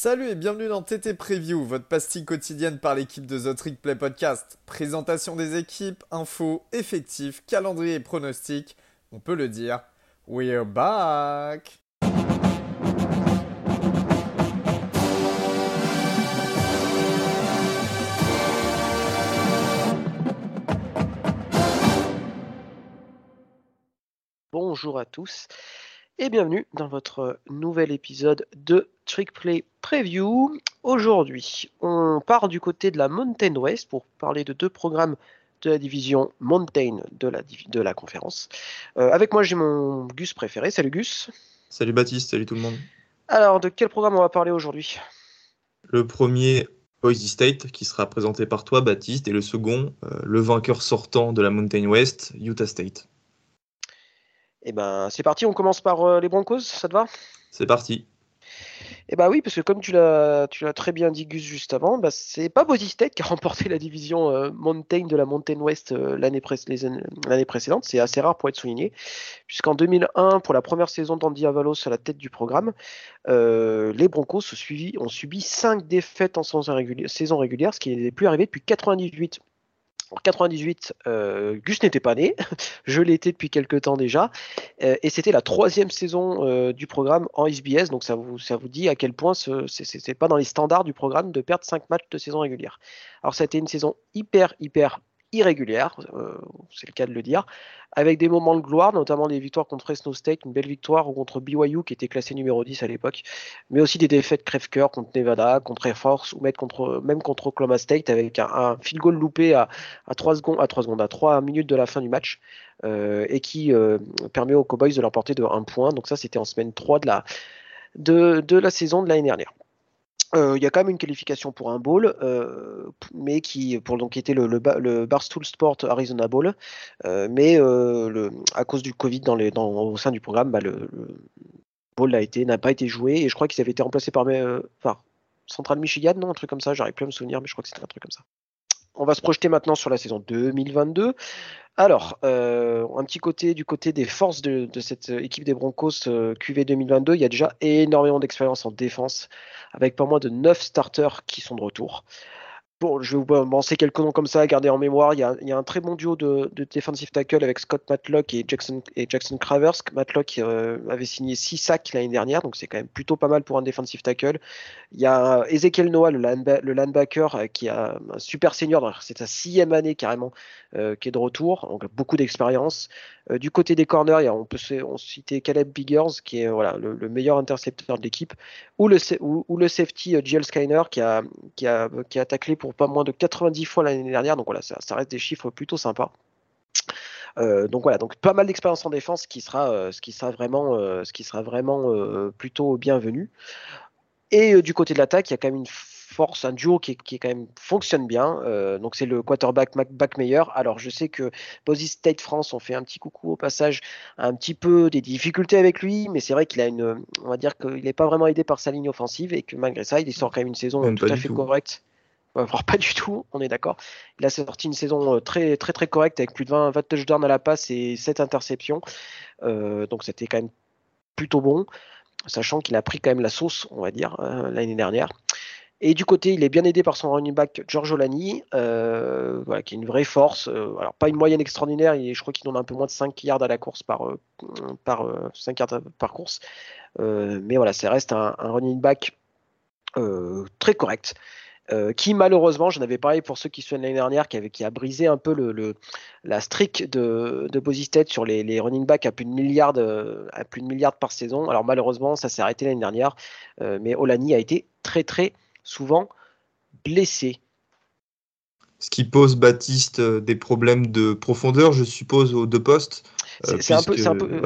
Salut et bienvenue dans TT Preview, votre pastille quotidienne par l'équipe de The Trick Play Podcast. Présentation des équipes, infos, effectifs, calendrier et pronostics. On peut le dire, we're back! Bonjour à tous et bienvenue dans votre nouvel épisode de Trick Play Preview. Aujourd'hui, on part du côté de la Mountain West pour parler de deux programmes de la division Mountain de la, de la conférence. Euh, avec moi, j'ai mon Gus préféré. Salut Gus. Salut Baptiste, salut tout le monde. Alors, de quel programme on va parler aujourd'hui? Le premier, Boise State, qui sera présenté par toi, Baptiste, et le second, euh, le vainqueur sortant de la Mountain West, Utah State. Eh ben, c'est parti, on commence par euh, les Broncos, ça te va? C'est parti. Eh ben oui, parce que comme tu l'as, tu l'as très bien dit Gus juste avant, bah, c'est pas Boise State qui a remporté la division euh, Mountain de la Mountain West euh, l'année, l'année précédente. C'est assez rare pour être souligné, puisqu'en 2001, pour la première saison d'Andy Avalos à la tête du programme, les Broncos ont subi 5 défaites en saison régulière, saison régulière, ce qui n'est plus arrivé depuis 98. En 98, euh, Gus n'était pas né, je l'étais depuis quelques temps déjà, euh, et c'était la troisième saison euh, du programme en SBS, donc ça vous, ça vous dit à quel point ce n'est pas dans les standards du programme de perdre 5 matchs de saison régulière. Alors ça a été une saison hyper, hyper irrégulière, euh, c'est le cas de le dire, avec des moments de gloire, notamment des victoires contre Fresno State, une belle victoire, ou contre BYU qui était classé numéro 10 à l'époque, mais aussi des défaites crève-cœur contre Nevada, contre Air Force, ou même contre, Oklahoma State, avec un, field goal loupé à, à, 3 secondes, à 3 secondes, à 3 minutes de la fin du match, euh, et qui euh, permet aux Cowboys de l'emporter de 1 point. Donc ça, c'était en semaine 3 de la, de, de la saison de l'année dernière. Euh, il y a quand même une qualification pour un bowl, euh, mais qui pour donc était le, Barstool Sport Arizona Bowl, euh, mais à cause du Covid dans les, au sein du programme, bah, le, bowl n'a pas été joué et je crois qu'ils avaient été remplacés par, Central Michigan, non, un truc comme ça. J'arrive plus à me souvenir, mais je crois que c'était un truc comme ça. On va se projeter maintenant sur la saison 2022. Alors, euh, un petit côté du côté des forces de, cette équipe des Broncos euh, QV 2022, il y a déjà énormément d'expérience en défense, avec pas moins de 9 starters qui sont de retour. Bon, je vais vous lancer quelques noms comme ça à garder en mémoire. Il y a, un très bon duo de, defensive tackle avec Scott Matlock et Jackson, et Jackson Cravers. Matlock euh, avait signé 6 sacs l'année dernière, donc c'est quand même plutôt pas mal pour un defensive tackle. Il y a Ezekiel Noah, le, linebacker, euh, qui a un super senior, c'est sa sixième année carrément, euh, qui est de retour, donc beaucoup d'expérience. Du côté des corners, on peut citer Caleb Biggers, qui est voilà, le, meilleur intercepteur de l'équipe, ou le, ou, le safety Jill Skyner, qui a, qui, a, qui a taclé pour pas moins de 90 fois l'année dernière. Donc voilà, ça, reste des chiffres plutôt sympas. donc voilà, donc pas mal d'expérience en défense, qui sera, ce qui sera vraiment, ce qui sera vraiment plutôt bienvenu. Et euh, du côté de l'attaque, il y a quand même une force, un duo qui, qui quand même fonctionne bien. Euh, donc c'est le quarterback back meilleur. Alors je sais que Boise State France ont fait un petit coucou au passage, un petit peu des difficultés avec lui, mais c'est vrai qu'il a une, on va dire qu'il n'est pas vraiment aidé par sa ligne offensive et que malgré ça, il sort quand même une saison tout à fait correcte. Voire pas du tout, on est d'accord. Il a sorti une saison euh, très très correcte avec plus de 20, 20 touchdowns à la passe et 7 interceptions. donc c'était quand même plutôt bon sachant qu'il a pris quand même la sauce, on va dire, euh, l'année dernière. Et du côté, il est bien aidé par son running back Giorgio Lani, euh, qui est une vraie force. Euh, alors, pas une moyenne extraordinaire, je crois qu'il donne un peu moins de 5 yards à la course par, par 5 yards par course. mais voilà, ça reste un running back très correct. Euh, qui malheureusement, j'en avais parlé pour ceux qui sont l'année dernière, qui, a brisé un peu la streak de, de sur les, running backs à plus de milliards, à plus de par saison. Alors malheureusement, ça s'est arrêté l'année dernière, euh, mais Olani a été très très souvent blessé. Ce qui pose Baptiste euh, des problèmes de profondeur, je suppose, aux deux postes. Euh, c'est un peu,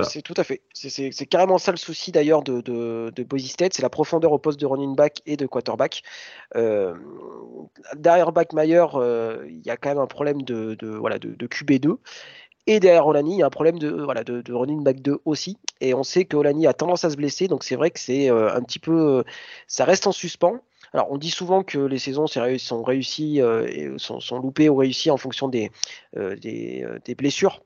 c'est tout à fait. C'est carrément ça le souci d'ailleurs de, de, de Boise State, c'est la profondeur au poste de running back et de quarterback. Euh, derrière Backmeyer, euh, il y a quand même un problème de, de voilà, de, QB2. Et derrière Olani, il y a un problème de, voilà, de, running back 2 aussi. Et on sait que Olani a tendance à se blesser, donc c'est vrai que c'est un petit peu. Ça reste en suspens. Alors, on dit souvent que les saisons sont réussies, et sont, sont, loupées ou réussies en fonction des, des, des blessures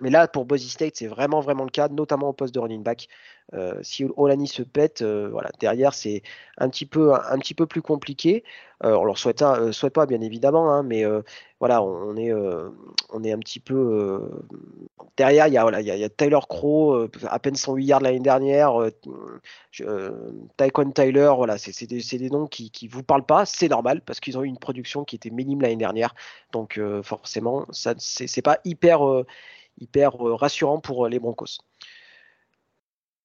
Mais là, pour Boise State, c'est vraiment, vraiment le cas, notamment au poste de running back. Euh, si Olani se pète, euh, voilà, derrière, c'est un petit peu, un, petit peu plus compliqué. Euh, on leur souhaite, souhaite pas, bien évidemment, hein, mais voilà, on est, on est un petit peu. derrière, il y, a, voilà, il, y a, Tyler Crow, à peine 108 yards l'année dernière. Tyquan Tyler, voilà, c'est des, des, noms qui ne vous parlent pas. C'est normal, parce qu'ils ont eu une production qui était minime l'année dernière. Donc, forcément, ça c'est pas hyper hyper euh, rassurant pour euh, les Broncos.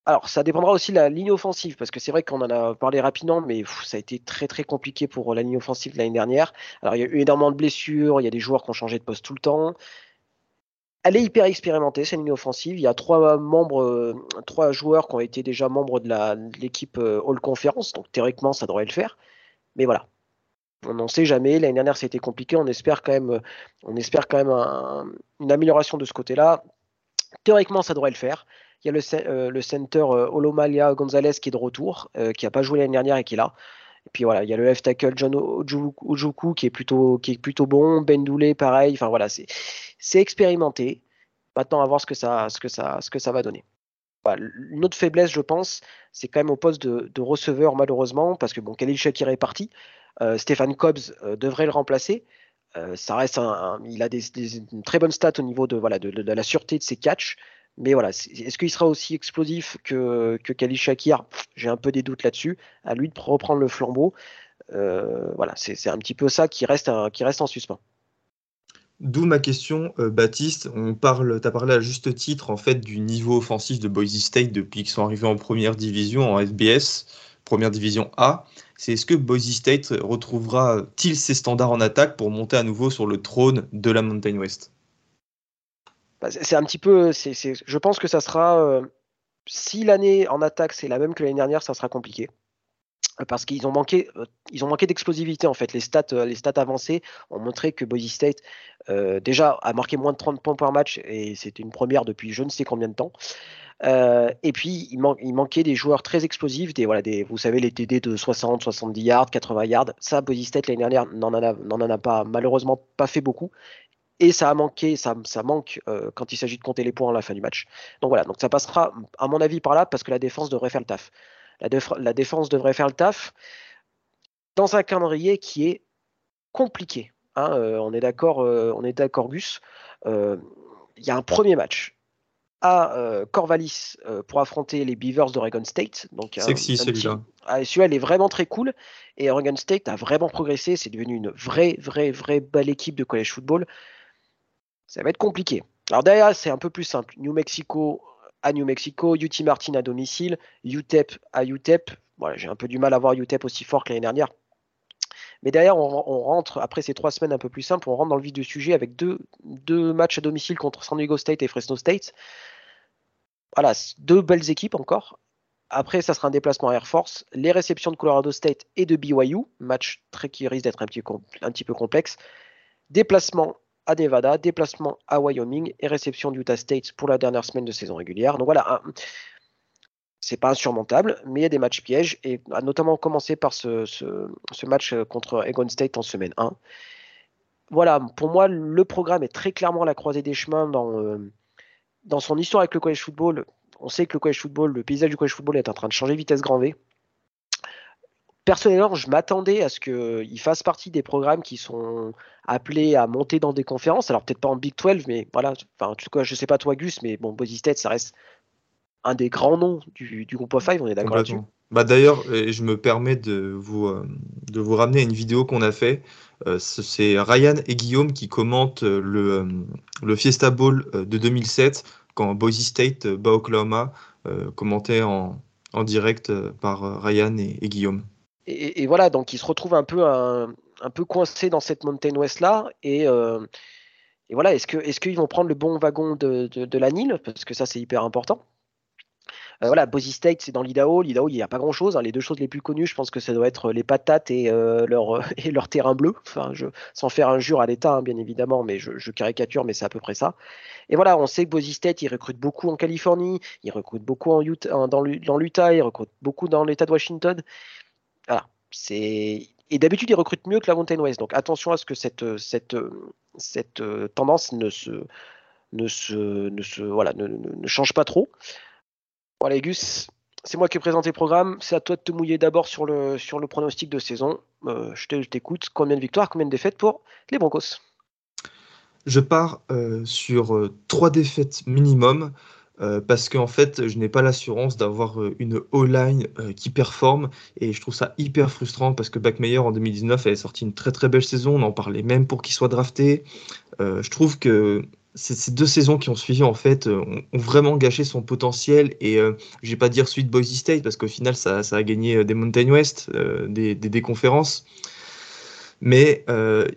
Alors, ça dépendra aussi de la ligne offensive, parce que c'est vrai qu'on en a parlé rapidement, mais ça a été très très compliqué pour euh, la ligne offensive l'année dernière. Alors, il y a eu énormément de blessures, il y a des joueurs qui ont changé de poste tout le temps. Elle est hyper expérimentée, cette ligne offensive. Il y a trois membres, trois joueurs qui ont été déjà membres de l'équipe All Conference, donc théoriquement, ça devrait le faire. Mais voilà, on n'en sait jamais. L'année dernière, c'était compliqué. On espère quand même, on espère quand même une amélioration de ce côté-là. Théoriquement, ça devrait le faire. Il y a le, euh, euh, Olomalia Gonzalez qui est de retour, euh, qui n'a pas joué l'année dernière et qui est là. Et puis voilà, il y a le left tackle John Ojuku qui est plutôt, qui est plutôt bon. Ben Doulé, pareil. Enfin voilà, c'est expérimenté. Maintenant, à voir ce que ça, ce que ça, ce que ça va donner. une autre faiblesse, je pense, c'est quand même au poste de, receveur, malheureusement, parce que bon, Khalil Shakir est parti. Euh, Stéphane Cobbs euh, devrait le remplacer. Euh, ça reste un, il a une très bonne stat au niveau de, voilà, de, la sûreté de ses catchs. Mais voilà, est-ce qu'il sera aussi explosif que, que Khalil Shakir? J'ai un peu des doutes là-dessus. À lui de reprendre le flambeau. voilà, c'est un petit peu ça qui reste, qui reste en suspens. D'où ma question, Baptiste. On parle, tu as parlé à juste titre en fait du niveau offensif de Boise State depuis qu'ils sont arrivés en première division en FBS, première division A c'est est-ce que Boise State retrouvera-t-il ses standards en attaque pour monter à nouveau sur le trône de la Mountain West? Bah, C'est un petit peu. je pense que ça sera. Euh, si l'année en attaque c'est la même que l'année dernière, ça sera compliqué parce qu'ils ont manqué, euh, ils ont manqué d'explosivité en fait. Les stats, euh, les stats avancées ont montré que Boise State déjà a marqué moins de 30 points par match et c'était une première depuis je ne sais combien de temps. Euh, et puis, il, il, manquait des joueurs très explosifs, des, voilà, des, vous savez, les TD de 60, 70 yards, 80 yards. Ça, Boise State l'année dernière n'en en, en a pas, malheureusement pas fait beaucoup. Et ça a manqué, ça, ça manque euh, quand il s'agit de compter les points à la fin du match. Donc voilà, donc ça passera, à mon avis, par là, parce que la défense devrait faire le taf. La, la défense devrait faire le taf dans un calendrier qui est compliqué. Hein, euh, on est d'accord, on est d'accord, Gus. Il y a un premier match à euh, Corvallis euh, pour affronter les Beavers d'Oregon State. Donc, Sexy celui-là. Ah, celui-là, est vraiment très cool. Et Oregon State a vraiment progressé. C'est devenu une vraie, vraie, vraie belle équipe de college football. Ça va être compliqué. Alors derrière, c'est un peu plus simple. New Mexico à New Mexico, UT Martin à domicile, UTEP à UTEP. Voilà, j'ai un peu du mal à voir UTEP aussi fort que l'année dernière. Mais derrière, on, rentre, après ces trois semaines un peu plus simples, on rentre dans le vif du sujet avec deux, deux matchs à domicile contre San Diego State et Fresno State. Voilà, deux belles équipes encore. Après, ça sera un déplacement Air Force, les réceptions de Colorado State et de BYU, match très qui risque d'être un, un petit peu complexe. Déplacement à Nevada, déplacement à Wyoming et réception d'Utah State pour la dernière semaine de saison régulière. Donc voilà, c'est pas insurmontable, mais il y a des matchs pièges, et notamment commencé par ce, match contre Egon State en semaine 1. Voilà, pour moi, le programme est très clairement à la croisée des chemins dans, euh, dans son histoire avec le college football. On sait que le college football, le paysage du college football est en train de changer vitesse grand V. Personnellement, je m'attendais à ce qu'il fasse partie des programmes qui sont appelés à monter dans des conférences. Alors peut-être pas en Big 12, mais voilà. Enfin, en tout cas, je sais pas toi, Gus, mais bon, Boise State, ça reste un des grands noms du, groupe of Five, on est d'accord là-dessus? Bah d'ailleurs, je me permets de vous, euh, de vous ramener à une vidéo qu'on a fait. Euh, c'est Ryan et Guillaume qui commentent euh, le, Fiesta Bowl de 2007 quand Boise State bat Oklahoma, commenté en, en, direct par Ryan et, Guillaume. Et, voilà, donc ils se retrouvent un peu, un, peu coincés dans cette Mountain West là. Et, et voilà, est-ce qu'ils est qu'ils vont prendre le bon wagon de, de, la Nile? Parce que ça, c'est hyper important. Euh, voilà, Boise State, c'est dans l'Idaho. L'Idaho, il n'y a pas grand-chose. Hein. Les deux choses les plus connues, je pense que ça doit être les patates et, euh, leur, et leur terrain bleu. Enfin, je, sans faire injure à l'État, hein, bien évidemment, mais je, caricature, mais c'est à peu près ça. Et voilà, on sait que Boise State, il recrute beaucoup en Californie, il recrute beaucoup en Utah, dans l'Utah, il recrute beaucoup dans l'État de Washington. Et d'habitude, il recrute mieux que la Mountain West. Donc attention à ce que cette, tendance ne change pas trop. Voilà, Gus, c'est moi qui ai présenté le programme. C'est à toi de te mouiller d'abord sur le, sur pronostic de saison. Euh, je t'écoute. Combien de victoires, combien de défaites pour les Broncos? Je pars euh, sur euh, trois défaites minimum. Parce qu'en fait, je n'ai pas l'assurance d'avoir une O-line qui performe et je trouve ça hyper frustrant parce que Backmeyer en 2019 avait sorti une très très belle saison, on en parlait même pour qu'il soit drafté. je trouve que ces deux saisons qui ont suivi en fait euh, ont, vraiment gâché son potentiel et euh, je vais pas dire suite Boise State parce qu'au final ça, a gagné euh, des Mountain West, des, des, conférences. Mais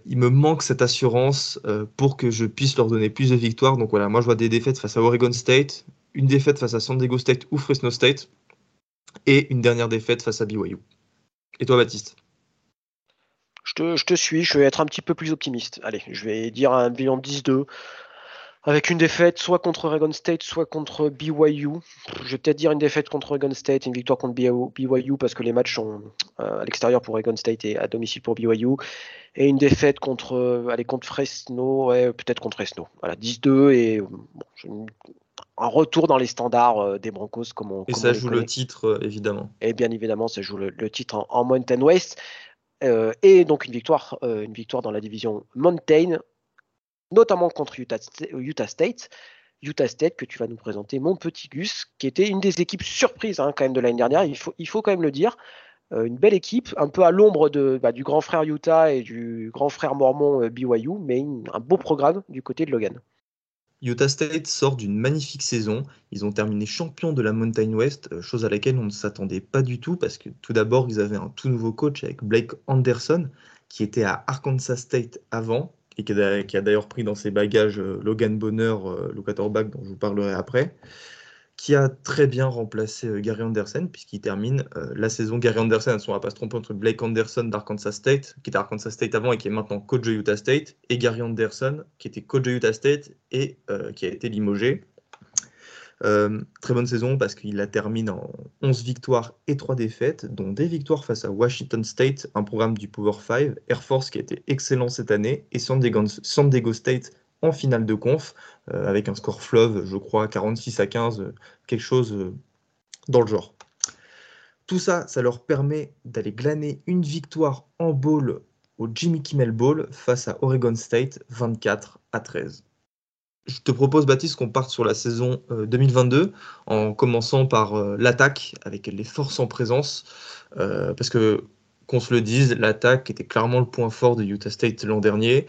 il me manque cette assurance pour que je puisse leur donner plus de victoires. Donc voilà, moi je vois des défaites face à Oregon State, une défaite face à San Diego State ou Fresno State et une dernière défaite face à BYU. Et toi Baptiste? Je te, je te, suis, je vais être un petit peu plus optimiste. Allez, je vais dire un bilan 10-2 avec une défaite soit contre Oregon State, soit contre BYU. Je vais peut-être dire une défaite contre Oregon State, une victoire contre BYU parce que les matchs sont euh, à l'extérieur pour Oregon State et à domicile pour BYU. Et une défaite contre, euh, allez, contre Fresno, ouais, peut-être contre Fresno. Voilà, 10-2 et un retour dans les standards euh, des Broncos comme on Et ça joue le titre, évidemment. Et bien évidemment, ça joue le, titre en, Mountain West. et donc une victoire, une victoire dans la division Mountain notamment contre Utah, State. Utah State que tu vas nous présenter, mon petit Gus, qui était une des équipes surprises hein, quand même de l'année dernière, il faut, il faut quand même le dire. Euh, une belle équipe, un peu à l'ombre bah, du grand frère Utah et du grand frère mormon euh, BYU, mais un beau programme du côté de Logan. Utah State sort d'une magnifique saison. Ils ont terminé champion de la Mountain West, euh, chose à laquelle on ne s'attendait pas du tout parce que tout d'abord, ils avaient un tout nouveau coach avec Blake Anderson qui était à Arkansas State avant et qui a, d'ailleurs pris dans ses bagages euh, Logan Bonner, euh, le quarterback dont je vous parlerai après, qui a très bien remplacé euh, Gary Anderson, puisqu'il termine la saison. Gary Anderson, on ne va pas se tromper entre Blake Anderson d'Arkansas State, qui était Arkansas State avant et qui est maintenant coach de Utah State, et Gary Anderson, qui était coach de Utah State et qui a été limogé. Euh, très bonne saison parce qu'il la termine en 11 victoires et 3 défaites, dont des victoires face à Washington State, un programme du Power 5, Air Force qui a été excellent cette année, et San Diego, State en finale de conf, euh, avec un score fleuve, je crois, 46 à 15, quelque chose euh, dans le genre. Tout ça, ça leur permet d'aller glaner une victoire en bowl au Jimmy Kimmel Bowl face à Oregon State, 24 à 13 je te propose, Baptiste, qu'on parte sur la saison 2022 euh, en commençant par euh, l'attaque avec les forces en présence. Euh, parce que, qu'on se le dise, l'attaque était clairement le point fort de Utah State l'an dernier.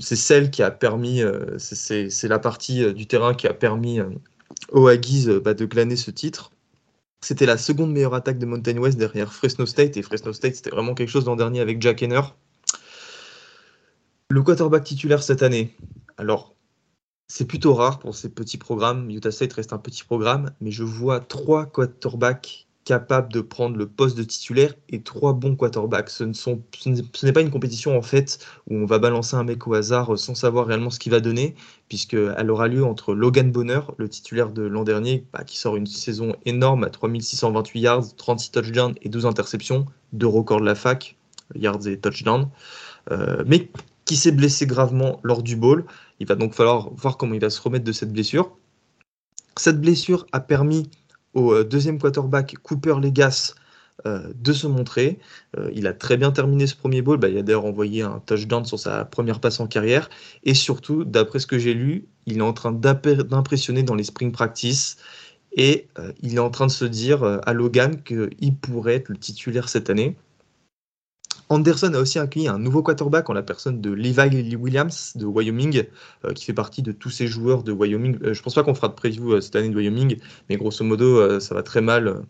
c'est celle qui a permis, c'est, la partie du terrain qui a permis aux Aggies bah, de glaner ce titre. C'était la seconde meilleure attaque de Mountain West derrière Fresno State. Et Fresno State, c'était vraiment quelque chose l'an dernier avec Jack Henner. Le quarterback titulaire cette année. Alors, c'est plutôt rare pour ces petits programmes. Utah State reste un petit programme, mais je vois trois quarterbacks capables de prendre le poste de titulaire et trois bons quarterbacks. Ce, n'est pas une compétition en fait où on va balancer un mec au hasard sans savoir réellement ce qu'il va donner, puisqu'elle aura lieu entre Logan Bonner, le titulaire de l'an dernier, bah, qui sort une saison énorme à 3628 yards, 36 touchdowns et 12 interceptions, deux records de la fac, yards et touchdowns, euh, mais qui s'est blessé gravement lors du bowl. Il va donc falloir voir comment il va se remettre de cette blessure. Cette blessure a permis au euh, deuxième quarterback Cooper Legas euh, de se montrer. Euh, il a très bien terminé ce premier bowl. Bah, il a d'ailleurs envoyé un touchdown sur sa première passe en carrière. Et surtout, d'après ce que j'ai lu, il est en train d'impressionner dans les spring practice. Et il est en train de se dire à Logan qu'il pourrait être le titulaire cette année. Anderson a aussi accueilli un nouveau quarterback en la personne de Levi Williams de Wyoming, euh, qui fait partie de tous ces joueurs de Wyoming. Je euh, je pense pas qu'on fera de preview euh, cette année de Wyoming, mais grosso modo, ça va très mal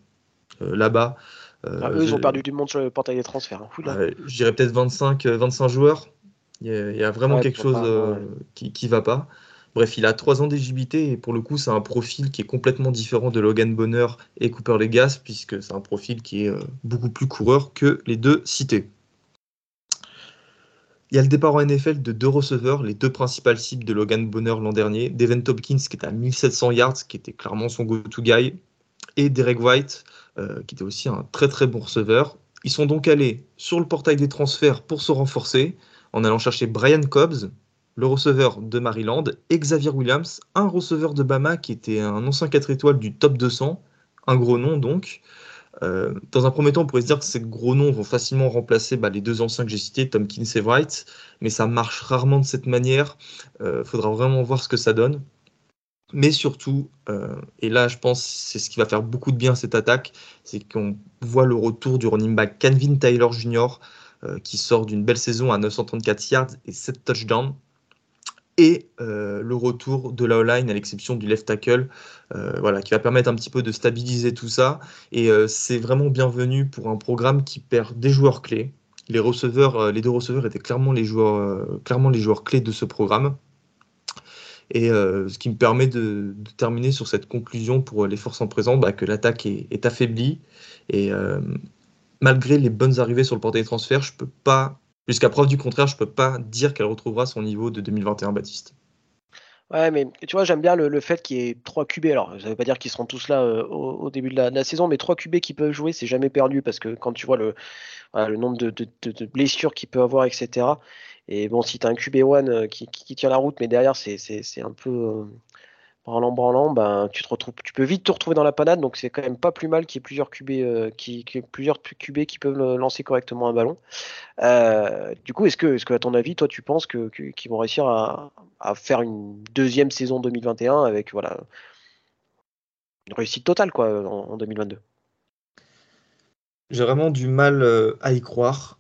là-bas. Ah, eux, ils ont perdu du monde sur le portail des transferts. Hein. je dirais peut-être 25, 25 joueurs. Il y, a, vraiment quelque chose qui, qui va pas. Bref, il a trois ans d'éligibilité et pour le coup, c'est un profil qui est complètement différent de Logan Bonner et Cooper Legas, puisque c'est un profil qui est beaucoup plus coureur que les deux cités. Il y a le départ en NFL de deux receveurs, les deux principales cibles de Logan Bonner l'an dernier, Devin Topkins qui était à 1700 yards, qui était clairement son go-to guy, et Derek White euh, qui était aussi un très très bon receveur. Ils sont donc allés sur le portail des transferts pour se renforcer en allant chercher Brian Cobbs, le receveur de Maryland, et Xavier Williams, un receveur de Bama qui était un ancien 4 étoiles du top 200, un gros nom donc. Euh, dans un premier temps, on pourrait se dire que ces gros noms vont facilement remplacer bah, les deux anciens que j'ai cités, Tomkins et Wright, mais ça marche rarement de cette manière. Il euh, faudra vraiment voir ce que ça donne. Mais surtout, euh, et là je pense c'est ce qui va faire beaucoup de bien à cette attaque, c'est qu'on voit le retour du running back Calvin Taylor Jr. qui sort d'une belle saison à 934 yards et 7 touchdowns et euh, le retour de la line à l'exception du left tackle, euh, voilà, qui va permettre un petit peu de stabiliser tout ça. Et euh, c'est vraiment bienvenu pour un programme qui perd des joueurs clés. Les receveurs, les deux receveurs étaient clairement les joueurs, clairement les joueurs clés de ce programme. Et ce qui me permet de, terminer sur cette conclusion pour les forces en présent, bah, que l'attaque est, est, affaiblie. Et malgré les bonnes arrivées sur le portail transfert, je ne peux pas Jusqu'à preuve du contraire, je ne peux pas dire qu'elle retrouvera son niveau de 2021 Baptiste. Ouais, mais tu vois, j'aime bien le, fait qu'il y ait trois QB. Alors, ça ne veut pas dire qu'ils seront tous là euh, au, début de la, saison, mais trois QB qui peuvent jouer, c'est jamais perdu parce que quand tu vois le, le nombre de, blessures qu'il peut avoir, etc. Et bon, si tu as un QB1 euh, qui, tient la route, mais derrière, c'est un peu. Euh, branlant branlant, ben, tu te retrouves, tu peux vite te retrouver dans la panade, donc c'est quand même pas plus mal qu'il y ait plusieurs QB, euh, qui, plusieurs QB qui peuvent euh, lancer correctement un ballon. Euh, du coup, est-ce que, à ton avis, toi, tu penses qu'ils vont réussir à, faire une deuxième saison 2021 avec voilà une réussite totale quoi en, 2022 J'ai vraiment du mal à y croire.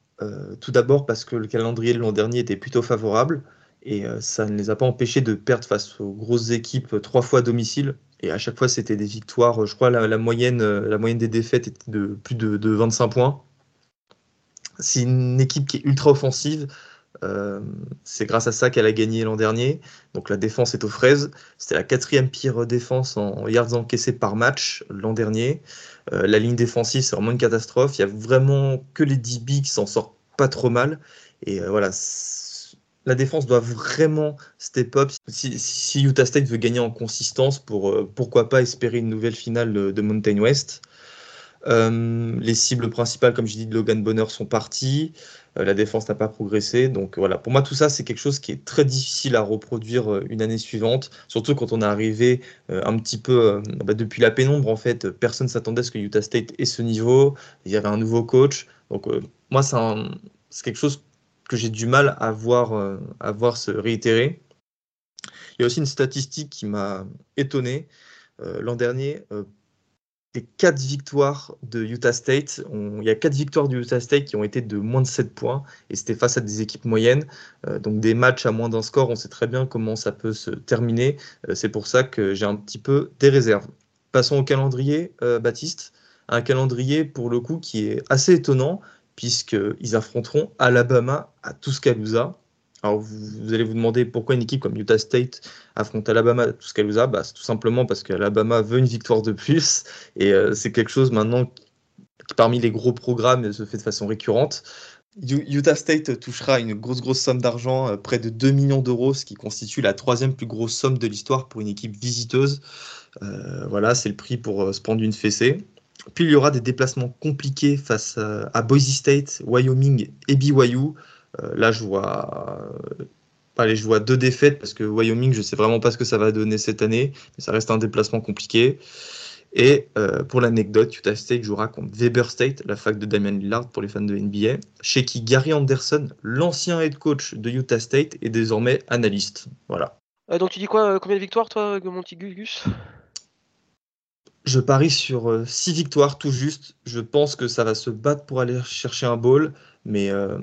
tout d'abord parce que le calendrier de l'an dernier était plutôt favorable. Et euh, ça ne les a pas empêchés de perdre face aux grosses équipes euh, trois fois à domicile. Et à chaque fois, c'était des victoires. Je crois la, la moyenne, euh, la moyenne des défaites était de plus de, 25 points. C'est une équipe qui est ultra offensive. c'est grâce à ça qu'elle a gagné l'an dernier. Donc la défense est aux fraises. C'était la quatrième pire défense en yards encaissés par match l'an dernier. la ligne défensive, c'est vraiment une catastrophe. Il y a vraiment que les DB qui s'en sortent pas trop mal. Et voilà, la défense doit vraiment step up si, Utah State veut gagner en consistance pour euh, pourquoi pas espérer une nouvelle finale de, Mountain West. Euh, les cibles principales, comme je dis, de Logan Bonner sont parties. Euh, la défense n'a pas progressé. Donc voilà, pour moi, tout ça, c'est quelque chose qui est très difficile à reproduire une année suivante. Surtout quand on est arrivé un petit peu bah, depuis la pénombre, en fait. Personne s'attendait à ce que Utah State ait ce niveau. Il y avait un nouveau coach. Donc moi, c'est quelque chose que j'ai du mal à voir, euh, à voir se réitérer. Il y a aussi une statistique qui m'a étonné. Euh, l'an dernier, euh, les 4 victoires de Utah State, il y a 4 victoires de Utah State qui ont été de moins de 7 points, et c'était face à des équipes moyennes. donc des matchs à moins d'un score, on sait très bien comment ça peut se terminer. c'est pour ça que j'ai un petit peu des réserves. Passons au calendrier, Baptiste. Un calendrier, pour le coup, qui est assez étonnant puisqu'ils affronteront Alabama à Tuscaloosa. Alors vous, allez vous demander pourquoi une équipe comme Utah State affronte Alabama à Tuscaloosa bah, C'est tout simplement parce qu'Alabama veut une victoire de plus et euh, c'est quelque chose maintenant qui parmi les gros programmes se fait de façon récurrente. Utah State touchera une grosse grosse somme d'argent, euh, près de 2 millions d'euros, ce qui constitue la troisième plus grosse somme de l'histoire pour une équipe visiteuse. Euh, voilà, c'est le prix pour se prendre une fessée. Puis il y aura des déplacements compliqués face à, Boise State, Wyoming et BYU. Euh, là, je vois, allez, je vois deux défaites parce que Wyoming, je ne sais vraiment pas ce que ça va donner cette année, mais ça reste un déplacement compliqué. Et euh, pour l'anecdote, Utah State jouera contre Weber State, la fac de Damian Lillard pour les fans de NBA, chez qui Gary Anderson, l'ancien head coach de Utah State, est désormais analyste. Voilà. Euh, donc tu dis quoi Combien de victoires, toi, Montigus je parie sur 6 euh, victoires tout juste. Je pense que ça va se battre pour aller chercher un bowl, mais euh,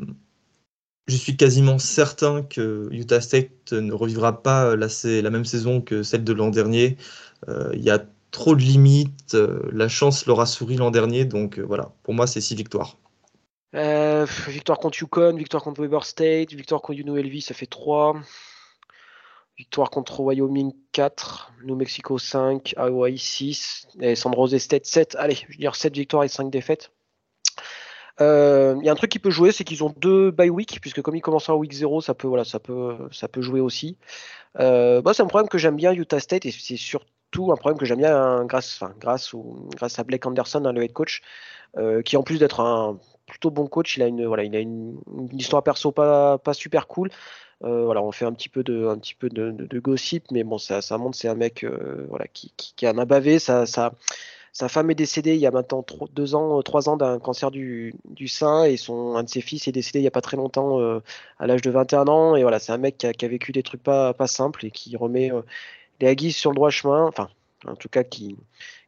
je suis quasiment certain que Utah State ne revivra pas la, la même saison que celle de l'an dernier. Euh, il y a trop de limites. la chance leur a souri l'an dernier, donc voilà. Pour moi, c'est 6 victoires. victoire contre Yukon, victoire contre Weber State, victoire contre UNLV, ça fait 3. Victoire contre Wyoming 4, New Mexico 5, Hawaii 6, et San Jose State 7. Allez, je veux dire 7 victoires et 5 défaites. Euh, il y a un truc qui peut jouer, c'est qu'ils ont deux bye week, puisque comme ils commencent en week 0, ça peut, voilà, ça peut, ça peut jouer aussi. Euh, c'est un problème que j'aime bien Utah State, et c'est surtout un problème que j'aime bien hein, grâce, grâce, ou, grâce à Blake Anderson, hein, le head coach, euh, qui en plus d'être un plutôt bon coach, il a une, voilà, il a une, histoire perso pas, pas super cool. Voilà, on fait un petit peu de, un petit peu de, gossip, mais bon, ça, ça montre c'est un mec voilà, qui, qui, en a bavé. Ça, sa femme est décédée il y a maintenant deux ans, trois ans d'un cancer du, du, sein et son, un de ses fils est décédé il y a pas très longtemps à l'âge de 21 ans. Et voilà, c'est un mec qui a, qui vécu des trucs pas, pas simples et qui remet les Aggies sur le droit chemin. Enfin, en tout cas, qui,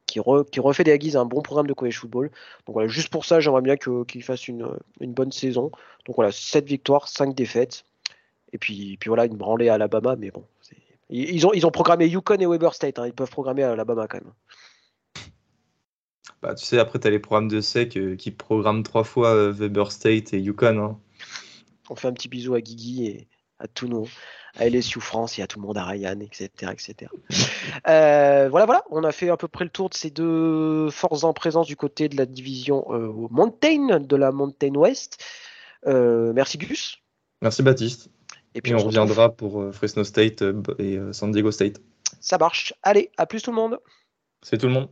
qui, refait des Aggies un bon programme de college football. Donc voilà, juste pour ça, j'aimerais bien qu'il fasse une, une, bonne saison. Donc voilà, 7 victoires, 5 défaites. Et puis, puis voilà, une branlée à Alabama, mais bon. Ils ont, ils ont programmé Yukon et Weber State, hein. ils peuvent programmer à Alabama quand même. Bah, tu sais, après, tu as les programmes de SEC euh, qui programment trois fois euh, Weber State et Yukon. Hein. On fait un petit bisou à Guigui et à tous nos, à LSU France et à tout le monde, à Ryan, etc. etc. Euh, voilà, voilà, on a fait à peu près le tour de ces deux forces en présence du côté de la division euh, Mountain, de la Mountain West. Euh, merci Gus. Merci Baptiste. Et puis on, reviendra pour Fresno State et San Diego State. Ça marche. Allez, à plus tout le monde. C'est tout le monde.